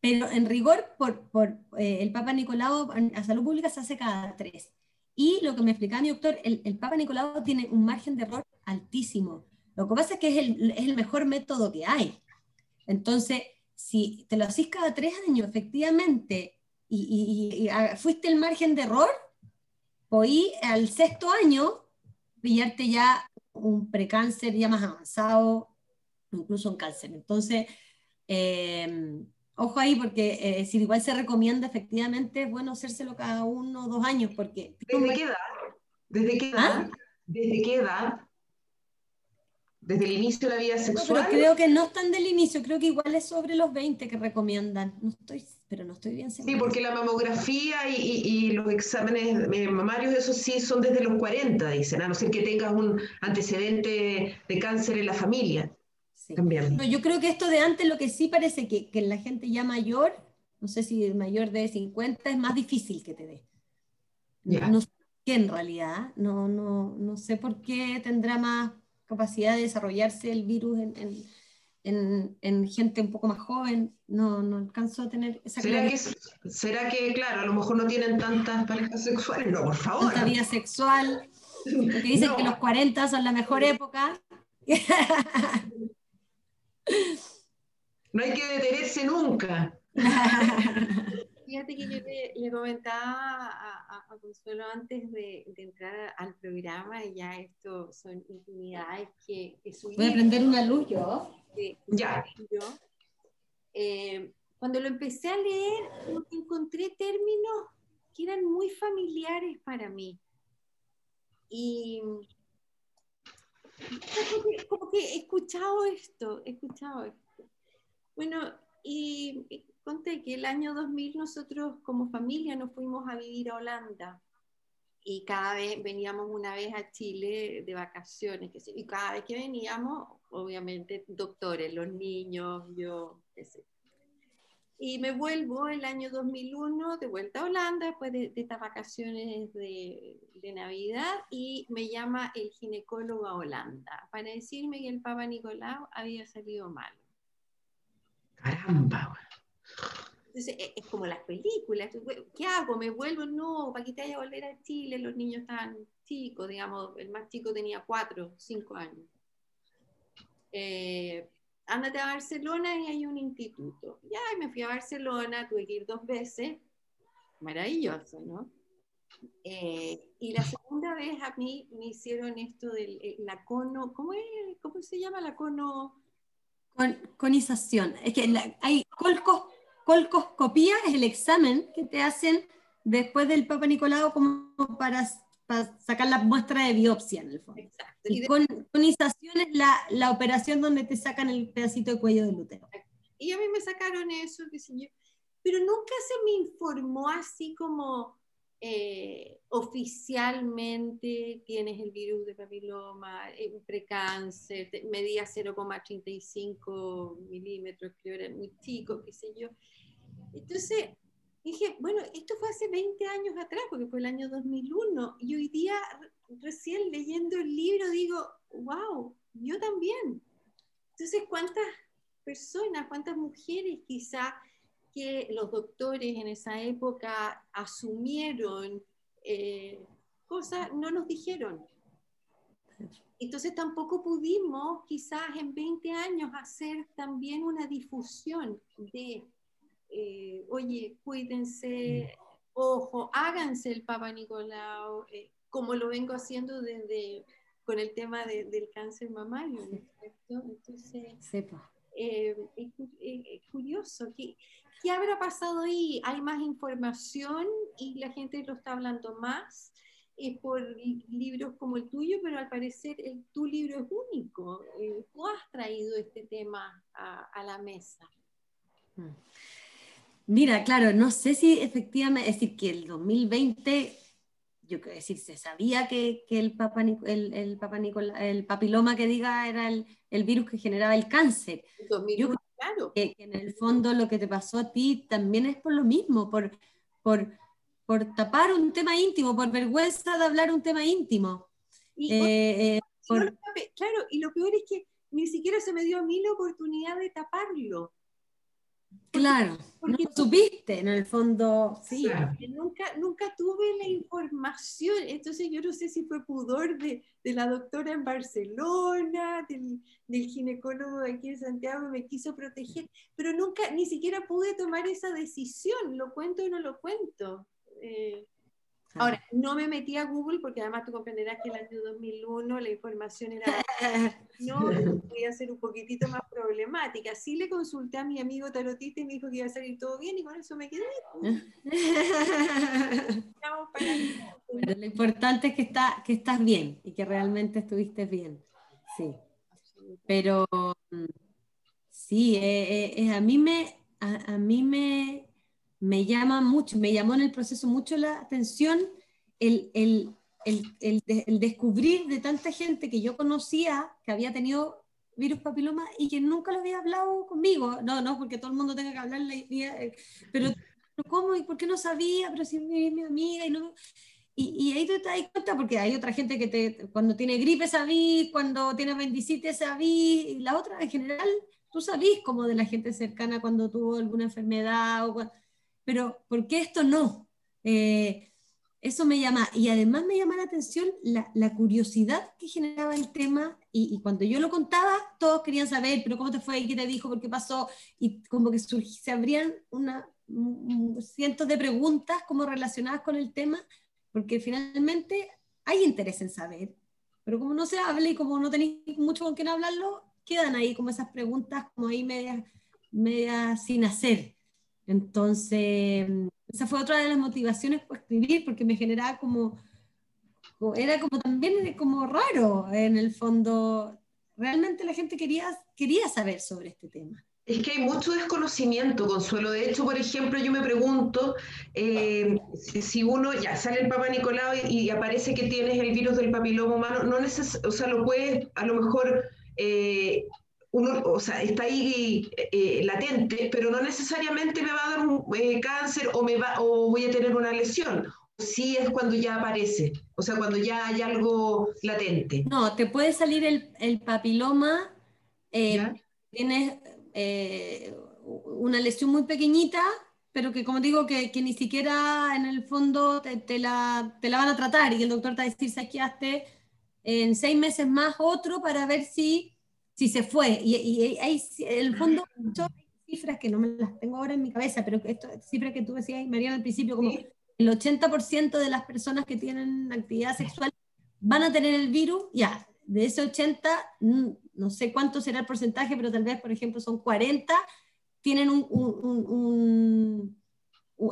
[SPEAKER 3] Pero en rigor, por, por eh, el Papa Nicolau a salud pública se hace cada tres. Y lo que me explicaba mi doctor, el, el Papa Nicolau tiene un margen de error altísimo. Lo que pasa es que es el, es el mejor método que hay. Entonces, si te lo haces cada tres años, efectivamente, y, fuiste el margen de error, podí al sexto año pillarte ya un precáncer ya más avanzado, incluso un cáncer. Entonces, em, ojo ahí, porque eh, si igual se recomienda, efectivamente, es bueno hacérselo cada uno o dos años, porque...
[SPEAKER 2] ¿Desde qué edad? ¿Desde qué ¿Ah? edad? ¿Desde qué edad? Desde el inicio de la vida sexual.
[SPEAKER 3] pero creo que no están del inicio, creo que igual es sobre los 20 que recomiendan. No estoy, pero no estoy bien segura.
[SPEAKER 2] Sí, porque la mamografía y, y, los exámenes eh, mamarios, eso sí son desde los 40, dicen, a no ser que tengas un antecedente de cáncer en la familia. También.
[SPEAKER 3] yo creo que esto de antes lo que sí parece que, que la gente ya mayor, no sé si mayor de 50, es más difícil que te dé. No sé qué en realidad, no, no, no sé por qué tendrá más capacidad de desarrollarse el virus en, en, en, gente un poco más joven, no, no alcanzo a tener esa
[SPEAKER 2] ¿Será que, ¿Será que, claro, a lo mejor no tienen tantas parejas sexuales? No, por favor.
[SPEAKER 3] Tanta vida sexual, porque dicen que los 40 son la mejor época.
[SPEAKER 2] No hay que detenerse nunca.
[SPEAKER 1] Fíjate que yo le, comentaba a, Consuelo antes de, entrar al programa, y ya esto son intimidades que, que
[SPEAKER 3] Voy a prender una luz yo.
[SPEAKER 2] ya.
[SPEAKER 1] Eh, cuando lo empecé a leer, encontré términos que eran muy familiares para mí. Y como que he escuchado esto, he escuchado esto. Bueno, y conté que el año 2000 nosotros como familia nos fuimos a vivir a Holanda y cada vez veníamos una vez a Chile de vacaciones, y cada vez que veníamos, obviamente, doctores, los niños, yo, qué sé. Y me vuelvo el año 2001 de vuelta a Holanda después de, estas vacaciones de, Navidad y me llama el ginecólogo a Holanda para decirme que el Papa Nicolau había salido mal.
[SPEAKER 2] Caramba.
[SPEAKER 1] Entonces, e, es como las películas. ¿Qué hago? ¿Me vuelvo? No, para que te haya volver a Chile, los niños estaban chicos, digamos, el más chico tenía cuatro, cinco años. Eh, ándate a Barcelona y hay un instituto. Ya, me fui a Barcelona, tuve que ir dos veces. Maravilloso, ¿no? Eh, y la segunda vez a mí me hicieron esto del eh, la cono, ¿cómo, es? ¿cómo se llama la cono?
[SPEAKER 3] conización. Es que hay colcos colcoscopía es el examen que te hacen después del Papa Nicolau como para, sacar la muestra de biopsia en el fondo. Exacto. Y, conización es la, la, operación donde te sacan el pedacito de cuello del útero.
[SPEAKER 1] Y a mí me sacaron eso, qué sé yo, pero nunca se me informó así como eh, oficialmente tienes el virus de papiloma, eh, precáncer, medía 0,35 milímetros, creo era muy chico, qué sé yo. Entonces dije, bueno, esto fue hace 20 años atrás, porque fue el año 2001, y hoy día, recién leyendo el libro, digo, wow, yo también. Entonces, ¿cuántas personas, cuántas mujeres quizá que los doctores en esa época asumieron eh, cosas, no nos dijeron? Entonces tampoco pudimos quizás en 20 años hacer también una difusión de eh, oye, cuídense, ojo, háganse el Papa Nicolau, eh, como lo vengo haciendo desde con el tema del cáncer mamario, Entonces, eh, es, curioso, ¿qué, ¿qué habrá pasado ahí? ¿Hay más información y la gente lo está hablando más? es por libros como el tuyo, pero al parecer tu libro es único. tú has traído este tema a, a la mesa. Mm.
[SPEAKER 3] Mira, claro, no sé si efectivamente, es decir, que el 2020, yo quiero decir, se sabía que, el, papa, el, el, papa el papiloma que diga era el, virus que generaba el cáncer. yo creo que, en el fondo lo que te pasó a ti también es por lo mismo, por, por, por tapar un tema íntimo, por vergüenza de hablar un tema íntimo.
[SPEAKER 1] Eh, eh, claro, y lo peor es que ni siquiera se me dio a mí la oportunidad de taparlo.
[SPEAKER 3] Claro, porque no supiste en el fondo, sí.
[SPEAKER 1] Nunca, nunca tuve la información, entonces yo no sé si fue pudor de, de la doctora en Barcelona, del, del, ginecólogo aquí en Santiago, me quiso proteger, pero nunca, ni siquiera pude tomar esa decisión, lo cuento o no lo cuento. Eh, Ahora, no me metí a Google porque además tú comprenderás que el año 2001 la información era... No, podía ser un poquitito más problemática. Sí le consulté a mi amigo tarotista y me dijo que iba a salir todo bien y con eso me quedé.
[SPEAKER 3] lo importante es que, está, que estás bien y que realmente estuviste bien. Sí. Pero mm, sí, eh, eh, a mí me... a mí me me llama mucho, me llamó en el proceso mucho la atención el, el, el, el, descubrir de tanta gente que yo conocía que había tenido virus papiloma y que nunca lo había hablado conmigo. No, no, porque todo el mundo tenga que hablar, eh, pero ¿cómo? ¿Y por qué no sabía? Pero si es mi, amiga y no... Y, y, ahí te das cuenta porque hay otra gente que te, cuando tiene gripe sabís, cuando tiene apendicitis sabís, y la otra en general, tú sabís como de la gente cercana cuando tuvo alguna enfermedad o pero ¿por qué esto no? Eh, eso me llama, y además me llama la atención la, curiosidad que generaba el tema, y, cuando yo lo contaba, todos querían saber, pero ¿cómo te fue? ¿Qué te dijo? ¿Por qué pasó? Y como que se abrían cientos de preguntas como relacionadas con el tema, porque finalmente hay interés en saber, pero como no se habla y como no tenéis mucho con quién hablarlo, quedan ahí como esas preguntas como ahí medias, medias sin hacer. Entonces, esa fue otra de las motivaciones por escribir, porque me generaba como, era como también como raro en el fondo. Realmente la gente quería, quería saber sobre este tema.
[SPEAKER 2] Es que hay mucho desconocimiento, Consuelo. De hecho, por ejemplo, yo me pregunto eh, si, uno ya sale el Papa Nicolau y, aparece que tienes el virus del papiloma humano, no neces o sea, lo puedes a lo mejor eh, uno, o sea, está ahí eh, latente, pero no necesariamente me va a dar un cáncer o me va o voy a tener una lesión. Sí es cuando ya aparece, o sea, cuando ya hay algo latente.
[SPEAKER 3] No, te puede salir el, el papiloma, tienes eh, una lesión muy pequeñita, pero que como digo, que, que ni siquiera en el fondo te, la, te, la, van a tratar y el doctor te va a decir, saqueaste en seis meses más otro para ver si, si se fue. Y, y hay, en el fondo, muchas cifras que no me las tengo ahora en mi cabeza, pero esto, cifras que tú decías, Mariana, al principio, como el 80% de las personas que tienen actividad sexual van a tener el virus, ya, de ese 80, no sé cuánto será el porcentaje, pero tal vez, por ejemplo, son 40, tienen un,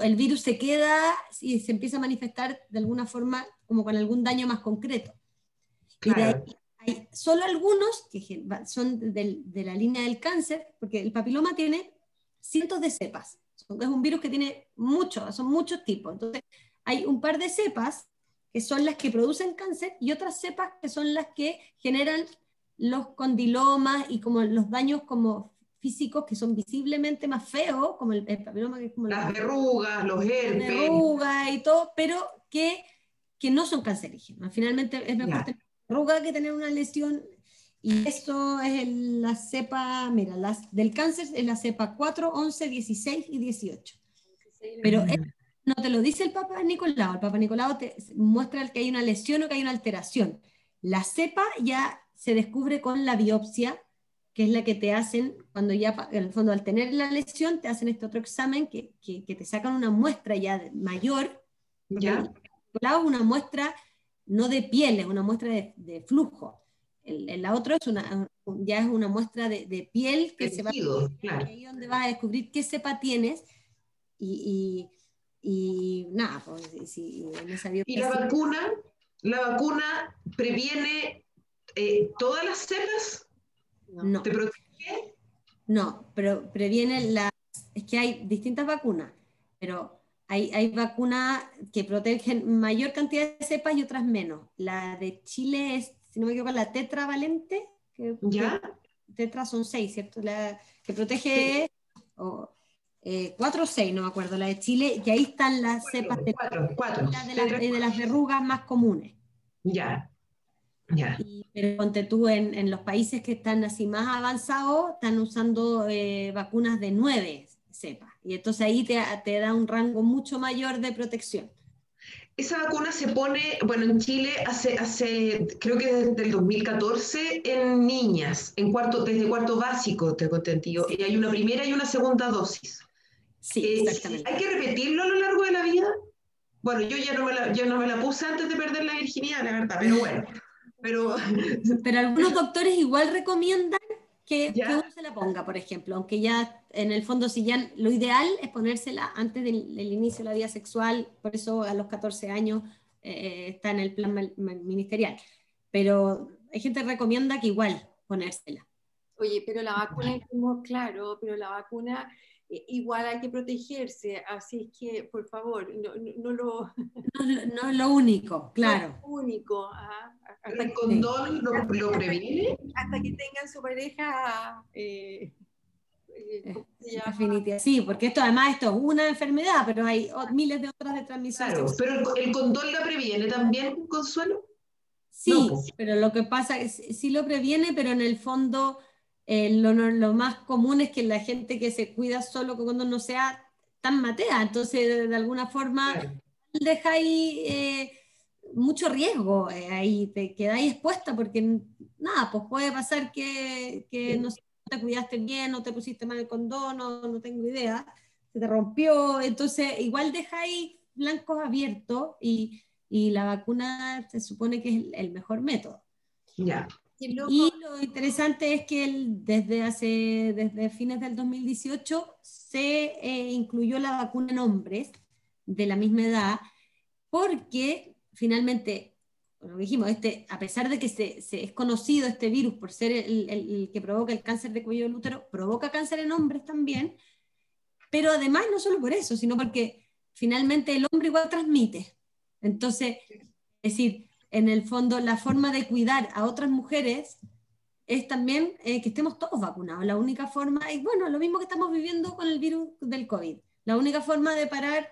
[SPEAKER 3] el virus se queda y se empieza a manifestar de alguna forma como con algún daño más concreto. Y de ahí hay solo algunos que son de, de, la línea del cáncer, porque el papiloma tiene cientos de cepas. Es un virus que tiene muchos, son muchos tipos. Entonces, hay un par de cepas que son las que producen cáncer y otras cepas que son las que generan los condilomas y como los daños como físicos que son visiblemente más feos, como el, papiloma que es como
[SPEAKER 2] las verrugas, los herpes.
[SPEAKER 3] Las verrugas y todo, pero que, que no son cancerígenos. Finalmente es mejor tener verruga que tener una lesión y esto es la cepa, mira, las, del cáncer es la cepa 4, 11, 16 y 18. Pero no te lo dice el Papa Nicolau, el Papa Nicolau te muestra que hay una lesión o que hay una alteración. La cepa ya se descubre con la biopsia, que es la que te hacen cuando ya, en el fondo, al tener la lesión, te hacen este otro examen que, que, te sacan una muestra ya mayor.
[SPEAKER 2] Ya.
[SPEAKER 3] una muestra no de piel, es una muestra de, flujo. El, la otra es una, ya es una muestra de, piel que se va
[SPEAKER 2] claro.
[SPEAKER 3] ahí donde vas a descubrir qué cepa tienes y, y, nada, pues, si,
[SPEAKER 2] ¿Y la vacuna? ¿La vacuna previene eh, ¿todas las cepas?
[SPEAKER 3] No.
[SPEAKER 2] ¿Te protege?
[SPEAKER 3] No, pero previene las... Es que hay distintas vacunas, pero hay, hay vacunas que protegen mayor cantidad de cepas y otras menos. La de Chile es, si no me equivoco, la tetravalente. Que,
[SPEAKER 2] ¿Ya?
[SPEAKER 3] tetra son seis, ¿cierto? La que protege... Eh, cuatro o seis, no me acuerdo, la de Chile, y ahí están las cepas de,
[SPEAKER 2] cuatro, cuatro.
[SPEAKER 3] de, de las verrugas más comunes.
[SPEAKER 2] Ya
[SPEAKER 3] pero ponte tú en, los países que están así más avanzados, están usando eh, vacunas de nueve cepas. Y entonces ahí te, te, da un rango mucho mayor de protección.
[SPEAKER 2] Esa vacuna se pone, bueno, en Chile hace, hace creo que desde el 2014 en niñas, en cuarto, desde cuarto básico, tengo entendido. Y hay una primera y una segunda dosis.
[SPEAKER 3] Sí, eh, exactamente.
[SPEAKER 2] ¿Hay que repetirlo a lo largo de la vida? Bueno, yo ya no me la, yo no me la puse antes de perder la virginidad, la verdad, pero bueno. Pero,
[SPEAKER 3] pero algunos doctores igual recomiendan que, uno se la ponga, por ejemplo, aunque ya en el fondo si ya lo ideal es ponérsela antes del, inicio de la vida sexual, por eso a los 14 años eh, está en el plan ministerial. Pero hay gente que recomienda que igual ponérsela.
[SPEAKER 1] Oye, pero la vacuna, claro, pero la vacuna eh, igual hay que protegerse, así es que, por favor, no, no, lo...
[SPEAKER 3] No, es lo único, claro.
[SPEAKER 1] lo único.
[SPEAKER 2] ¿El ¿El condón lo, lo, previene?
[SPEAKER 1] Hasta que tengan su pareja... Eh,
[SPEAKER 3] eh sí, porque esto además esto es una enfermedad, pero hay miles de otras de transmisión.
[SPEAKER 2] Claro, pero el, condón lo previene también, Consuelo.
[SPEAKER 3] Sí, pero lo que pasa es sí lo previene, pero en el fondo eh, lo, más común es que la gente que se cuida solo cuando no sea tan matea, entonces de, alguna forma deja ahí eh, mucho riesgo, eh, ahí te quedáis expuesta porque nada, pues puede pasar que, no, te cuidaste bien, no te pusiste mal el condón, no, no tengo idea, se te rompió, entonces igual dejáis blancos abiertos y, y la vacuna se supone que es el, mejor método.
[SPEAKER 2] Ya.
[SPEAKER 3] Y lo interesante es que desde, hace, desde fines del 2018 se eh, incluyó la vacuna en hombres de la misma edad porque finalmente lo dijimos, este, a pesar de que se, es conocido este virus por ser el, que provoca el cáncer de cuello del útero, provoca cáncer en hombres también, pero además no solo por eso, sino porque finalmente el hombre igual transmite. Entonces, es decir, en el fondo la forma de cuidar a otras mujeres es también eh, que estemos todos vacunados. La única forma, y bueno, lo mismo que estamos viviendo con el virus del COVID, la única forma de parar,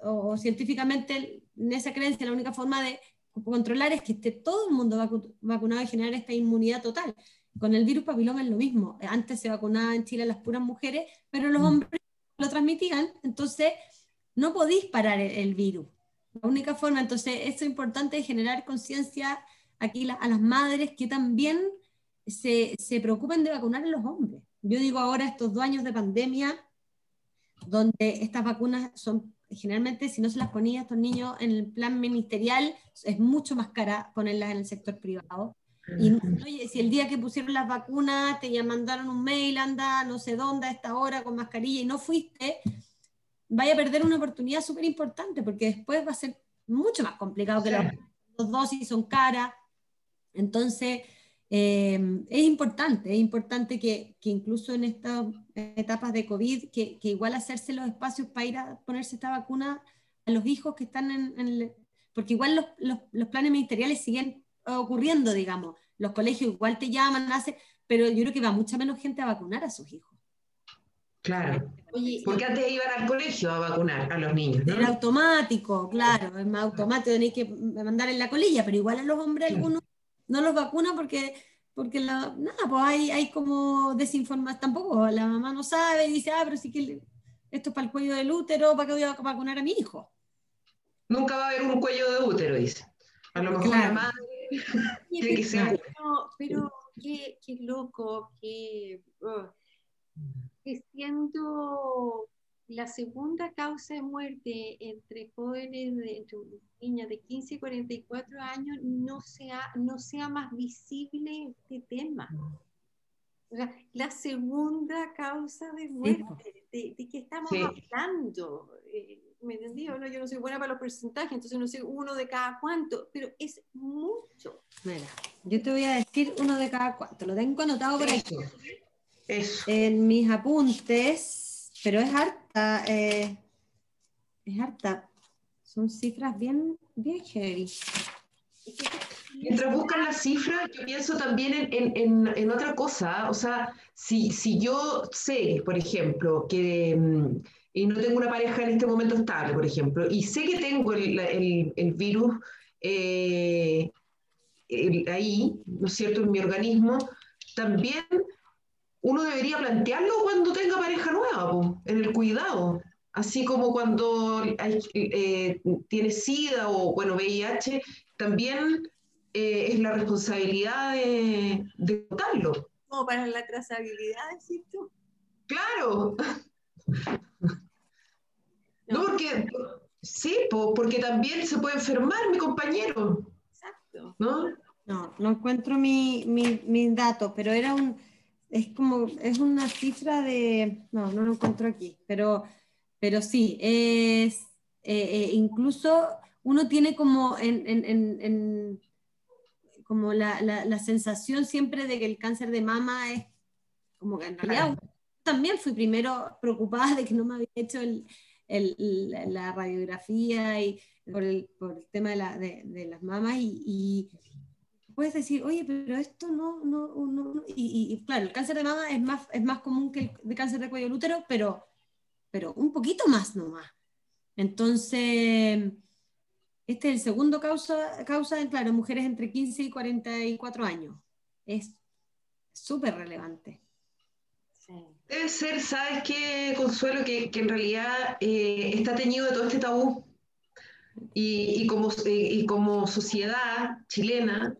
[SPEAKER 3] o, científicamente en esa creencia, la única forma de controlar es que esté todo el mundo vacunado y generar esta inmunidad total. Con el virus papiloma es lo mismo. Antes se vacunaba en Chile a las puras mujeres, pero los mm. hombres lo transmitían, entonces no podéis parar el, virus. La única forma, entonces, es importante generar conciencia aquí a las madres que también se, se preocupen de vacunar a los hombres. Yo digo ahora, estos dos años de pandemia, donde estas vacunas son generalmente, si no se las ponía a estos niños en el plan ministerial, es mucho más cara ponerlas en el sector privado. Y si el día que pusieron las vacunas te ya mandaron un mail, anda no sé dónde a esta hora con mascarilla y no fuiste, vaya a perder una oportunidad súper importante porque después va a ser mucho más complicado que las dos dosis son caras. Entonces, eh, es importante, es importante que, que, incluso en estas etapas de COVID, que, que, igual hacerse los espacios para ir a ponerse esta vacuna a los hijos que están en, el, porque igual los, los, los, planes ministeriales siguen ocurriendo, digamos, los colegios igual te llaman, hace, pero yo creo que va mucha menos gente a vacunar a sus hijos.
[SPEAKER 2] Claro. porque antes iban al colegio a vacunar a los niños. ¿no?
[SPEAKER 3] Era automático, claro, es más automático, tenéis que mandar en la colilla, pero igual a los hombres algunos no los vacuna porque, porque la, nada, pues hay, hay como desinformación, tampoco, la mamá no sabe y dice, ah, pero sí que esto es para el cuello del útero, ¿para qué voy a vacunar a mi hijo?
[SPEAKER 2] Nunca va a haber un cuello de útero, dice. A lo mejor la madre
[SPEAKER 1] tiene que ser. Pero, qué, qué, loco, qué, oh, que siendo la segunda causa de muerte entre jóvenes, de, entre niñas de 15 y 44 años, no sea, no sea más visible este tema. O sea, la segunda causa de muerte, de, de, qué estamos hablando. Eh, ¿Me entendí? No, yo no soy buena para los porcentajes, entonces no sé uno de cada cuánto, pero es mucho.
[SPEAKER 3] Mira, yo te voy a decir uno de cada cuánto, lo tengo anotado por
[SPEAKER 2] aquí. Eso.
[SPEAKER 3] En mis apuntes pero es harta, eh, es harta. Son cifras bien, bien heavy.
[SPEAKER 2] Mientras buscan las cifras, yo pienso también en, en, en, otra cosa. O sea, si, si yo sé, por ejemplo, que mm, y no tengo una pareja en este momento estable, por ejemplo, y sé que tengo el, el, el virus eh, ahí, ¿no es cierto?, en mi organismo, también uno debería plantearlo cuando tenga pareja nueva, en el cuidado. Así como cuando hay, eh, tiene SIDA o, bueno, VIH, también eh, es la responsabilidad de, de votarlo.
[SPEAKER 1] Como para la trazabilidad, ¿sí tú?
[SPEAKER 2] Claro. No, porque, sí, porque también se puede enfermar mi compañero.
[SPEAKER 1] Exacto.
[SPEAKER 3] ¿No? No, no encuentro mi, mi, mis datos, pero era un es como, es una cifra de, no, no lo encuentro aquí, pero, pero sí, es, eh, eh, incluso uno tiene como, en, en, en, como la, la, la, sensación siempre de que el cáncer de mama es como que en realidad también fui primero preocupada de que no me había hecho el, el, la radiografía y por el, por el tema de, la, de, de las mamas y, puedes decir, oye, pero esto no, no, no, y, claro, el cáncer de mama es más, es más común que el cáncer de cuello del útero, pero, pero un poquito más nomás. Entonces, este es el segundo causa, causa claro, mujeres entre 15 y 44 años. Es súper relevante.
[SPEAKER 2] Debe ser, ¿sabes qué, Consuelo? Que, que en realidad eh, está teñido de todo este tabú. Y, y, como, y, como sociedad chilena,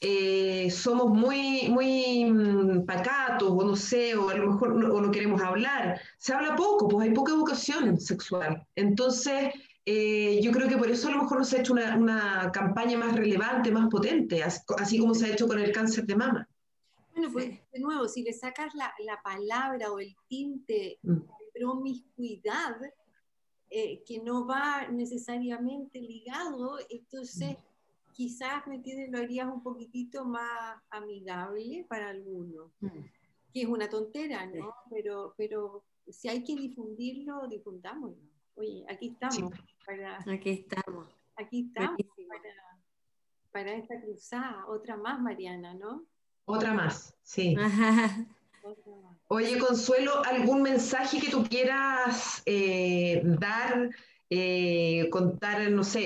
[SPEAKER 2] eh, somos muy, muy mm, pacatos, o no sé, o a lo mejor no, o no queremos hablar. Se habla poco, pues hay poca educación sexual. Entonces, eh, yo creo que por eso a lo mejor no se ha hecho una, una campaña más relevante, más potente, así, como se ha hecho con el cáncer de mama.
[SPEAKER 1] Bueno, pues de nuevo, si le sacas la, la palabra o el tinte mm. de promiscuidad, eh, que no va necesariamente ligado, entonces quizás, ¿me entiendes? Lo harías un poquitito más amigable para algunos, mm. que es una tontera, ¿no? Pero, pero si hay que difundirlo, difundámoslo. Oye, aquí estamos.
[SPEAKER 3] Para, aquí estamos.
[SPEAKER 1] Aquí estamos para, para, esta cruzada. Otra más, Mariana, ¿no?
[SPEAKER 2] Otra más, sí. Oye, Consuelo, ¿algún mensaje que tú quieras eh, dar eh, contar, no sé,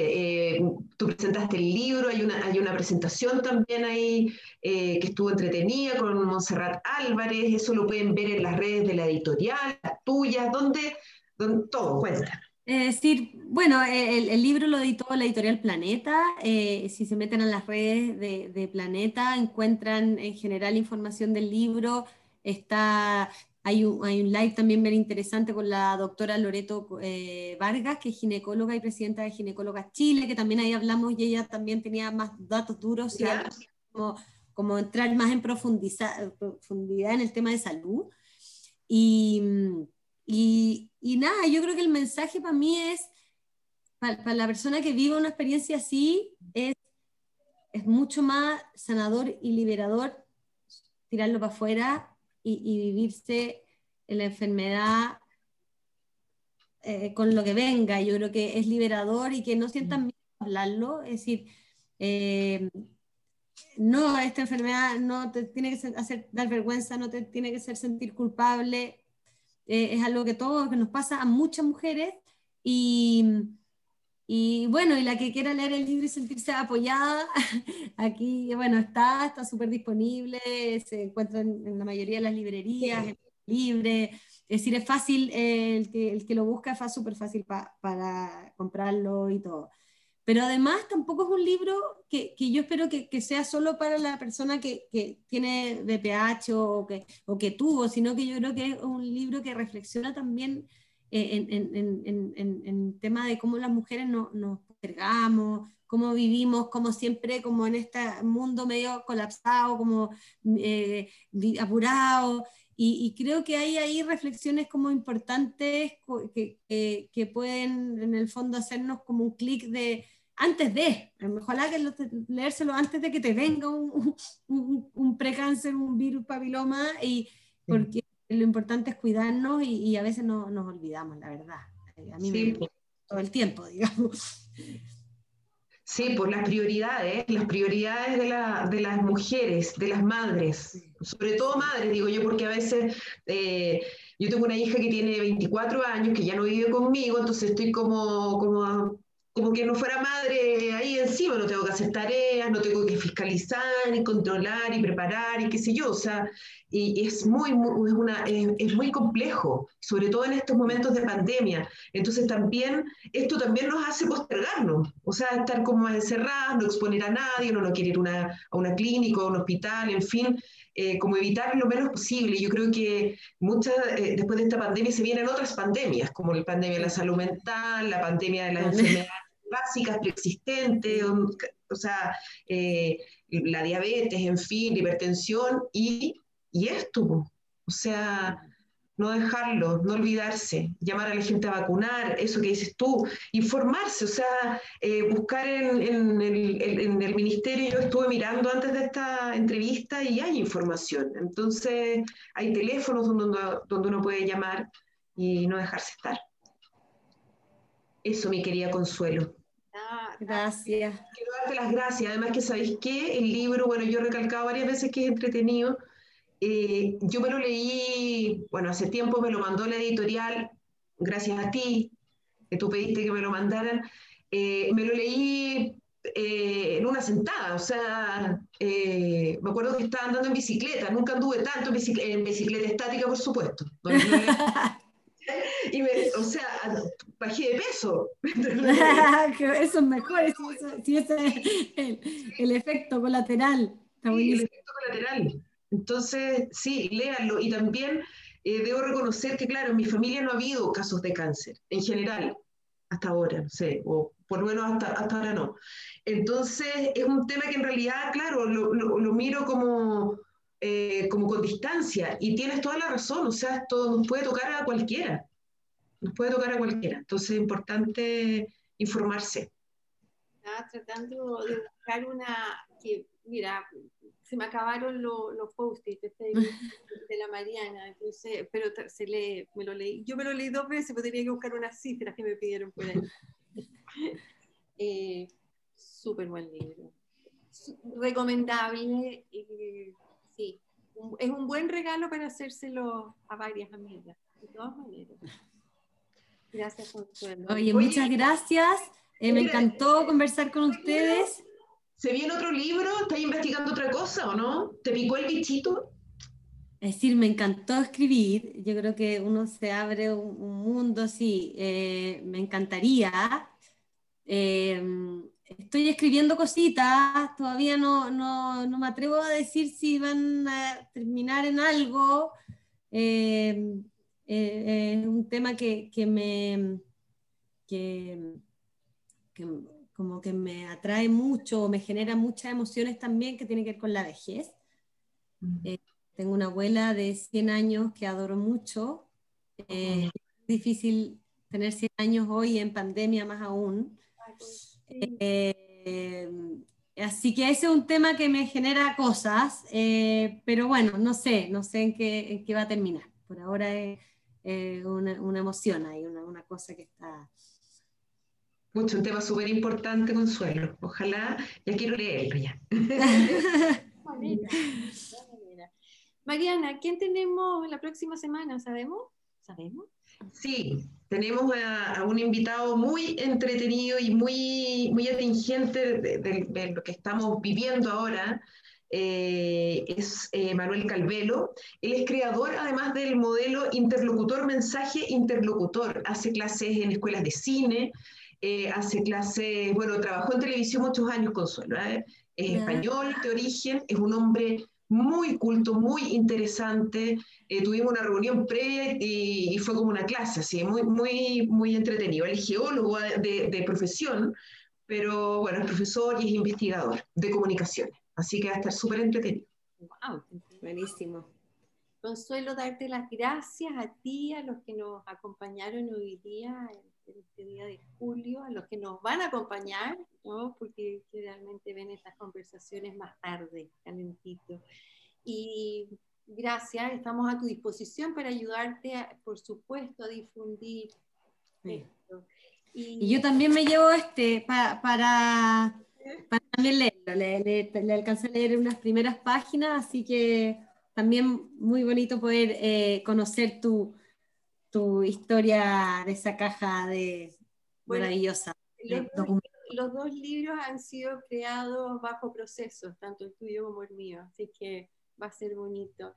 [SPEAKER 2] eh, tú presentaste el libro, hay una, hay una presentación también ahí eh, que estuvo entretenida con Montserrat Álvarez, eso lo pueden ver en las redes de la editorial, las tuyas, ¿dónde? todo, cuenta.
[SPEAKER 3] Sí, bueno, el, libro lo editó la editorial Planeta. si se meten a las redes de, de, Planeta, encuentran en general información del libro. Está hay un, live también bien interesante con la doctora Loreto eh, Vargas, que es ginecóloga y presidenta de Ginecólogas Chile, que también ahí hablamos y ella también tenía más datos duros y como, entrar más en profundidad en el tema de salud. Y, y, nada, yo creo que el mensaje para mí es, para, la persona que vive una experiencia así, es, es mucho más sanador y liberador tirarlo para afuera y, vivirse en la enfermedad eh, con lo que venga. Yo creo que es liberador y que no sientan mm. miedo a hablarlo. Es decir, eh, no, esta enfermedad no te tiene que hacer dar vergüenza, no te tiene que hacer sentir culpable. Eh, es algo que todo que nos pasa a muchas mujeres y, y bueno, y la que quiera leer el libro y sentirse apoyada, aquí, bueno, está, está súper disponible, se encuentra en, la mayoría de las librerías, libre. Es decir, es fácil, el, que, el que lo busca es súper fácil para comprarlo y todo. Pero además tampoco es un libro que, que yo espero que, que, sea solo para la persona que, que tiene BPH o que, o que tuvo, sino que yo creo que es un libro que reflexiona también en, en, tema de cómo las mujeres no, nos postergamos, cómo vivimos, como siempre, como en este mundo medio colapsado, como eh, apurado. Y, creo que hay ahí reflexiones como importantes que, que, pueden en el fondo hacernos como un clic de antes de, ojalá que leérselo antes de que te venga un, un, un precáncer, un virus papiloma, y porque lo importante es cuidarnos y, a veces no, nos olvidamos, la verdad. A mí me pues. todo el tiempo, digamos.
[SPEAKER 2] Sí, por las prioridades, las prioridades de, la, de, las mujeres, de las madres, sobre todo madres, digo yo, porque a veces eh, yo tengo una hija que tiene 24 años, que ya no vive conmigo, entonces estoy como, como como que no fuera madre ahí encima, no tengo que hacer tareas, no tengo que fiscalizar y controlar y preparar y qué sé yo, o sea, y, es, muy, muy, es, una, es, muy complejo, sobre todo en estos momentos de pandemia. Entonces también, esto también nos hace postergarnos, o sea, estar como más encerrados, no exponer a nadie, uno no quiere ir una, a una clínica, a un hospital, en fin, eh, como evitar lo menos posible. Yo creo que muchas, eh, después de esta pandemia se vienen otras pandemias, como la pandemia de la salud mental, la pandemia de las enfermedades básicas preexistentes, o, sea, eh, la diabetes, en fin, la hipertensión y, y esto, o sea, no dejarlo, no olvidarse, llamar a la gente a vacunar, eso que dices tú, informarse, o sea, eh, buscar en, el, en, el, ministerio, yo estuve mirando antes de esta entrevista y hay información, entonces hay teléfonos donde, donde uno puede llamar y no dejarse estar. Eso, mi querida Consuelo.
[SPEAKER 3] Gracias.
[SPEAKER 2] Quiero darte las gracias. Además que sabéis que el libro, bueno, yo he recalcado varias veces que es entretenido. Eh, yo me lo leí, bueno, hace tiempo me lo mandó la editorial, gracias a ti, que tú pediste que me lo mandaran. Eh, me lo leí eh, en una sentada, o sea, me acuerdo que estaba andando en bicicleta, nunca anduve tanto en bicicleta, en bicicleta estática, por supuesto. y me, o sea, bajé de peso.
[SPEAKER 3] eso es mejor, si ese es el, efecto colateral.
[SPEAKER 2] el efecto colateral. Entonces, sí, léanlo. Y también eh, debo reconocer que, claro, en mi familia no ha habido casos de cáncer, en general, hasta ahora, no sé, o por lo menos hasta, hasta ahora no. Entonces, es un tema que en realidad, claro, lo, lo miro como eh, como con distancia. Y tienes toda la razón, o sea, esto nos puede tocar a cualquiera, nos puede tocar a cualquiera. Entonces es importante informarse.
[SPEAKER 1] estaba tratando de buscar una que, mira, se me acabaron los post-it este de la Mariana, entonces, pero se lee, me lo leí. Yo me lo leí dos veces, pero tenía que buscar unas cifras que me pidieron por ahí. eh, Súper buen libro. Recomendable, eh, sí. Es un buen regalo para hacérselo a varias amigas, de todas maneras. Gracias, Consuelo.
[SPEAKER 3] Oye, muchas gracias. Eh, me encantó conversar con ustedes.
[SPEAKER 2] ¿Se viene otro libro? ¿Estás investigando otra cosa o no? ¿Te picó el bichito?
[SPEAKER 3] Es decir, me encantó escribir. Yo creo que uno se abre un, mundo, sí. Eh, me encantaría. Eh, estoy escribiendo cositas, todavía no, no, no, me atrevo a decir si van a terminar en algo. Eh, es un tema que, que me... Que, que, como que me atrae mucho, me genera muchas emociones también que tiene que ver con la vejez. Eh, tengo una abuela de 100 años que adoro mucho. Eh, es difícil tener 100 años hoy en pandemia más aún. Eh, así que ese es un tema que me genera cosas, pero bueno, no sé, no sé en qué, en qué va a terminar. Por ahora es una, una, emoción ahí, una, una cosa que está
[SPEAKER 2] mucho, un tema súper importante, Consuelo. Ojalá, ya quiero leerlo ya.
[SPEAKER 1] Mariana, ¿quién tenemos la próxima semana? ¿Sabemos? ¿Sabemos?
[SPEAKER 2] Sí, tenemos a, un invitado muy entretenido y muy, muy atingente de, lo que estamos viviendo ahora. Eh, es eh, Manuel Calvelo. Él es creador, además del modelo interlocutor, mensaje interlocutor. Hace clases en escuelas de cine, eh, hace clases, bueno, trabajó en televisión muchos años, Consuelo, es español de origen, es un hombre muy culto, muy interesante. Tuvimos una reunión previa y, fue como una clase, así, muy, muy, muy entretenido. Él es geólogo de, de, profesión, pero bueno, es profesor y es investigador de comunicaciones, así que va a estar súper entretenido.
[SPEAKER 1] Wow, buenísimo. Consuelo, darte las gracias a ti, a los que nos acompañaron hoy día este día de julio, a los que nos van a acompañar, ¿no? porque realmente ven estas conversaciones más tarde, calentito. Y gracias, estamos a tu disposición para ayudarte, por supuesto, a difundir esto.
[SPEAKER 3] Y, yo también me llevo este para, para también leerlo, le, le, alcancé a leer unas primeras páginas, así que también muy bonito poder eh, conocer tu, tu historia de esa caja de maravillosa.
[SPEAKER 1] Los, dos libros han sido creados bajo procesos, tanto el tuyo como el mío, así que va a ser bonito.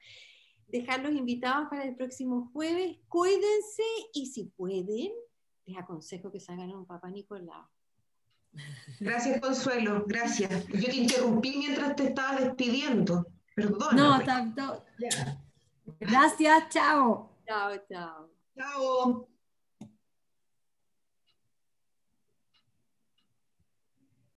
[SPEAKER 1] Dejarlos invitados para el próximo jueves. Cuídense y si pueden, les aconsejo que salgan a un papá Nicolau.
[SPEAKER 2] Gracias, Consuelo, gracias. Yo te interrumpí mientras te estaba despidiendo. Perdón.
[SPEAKER 3] No, tanto. Gracias, chao.
[SPEAKER 1] Chao, chao.
[SPEAKER 2] Chao.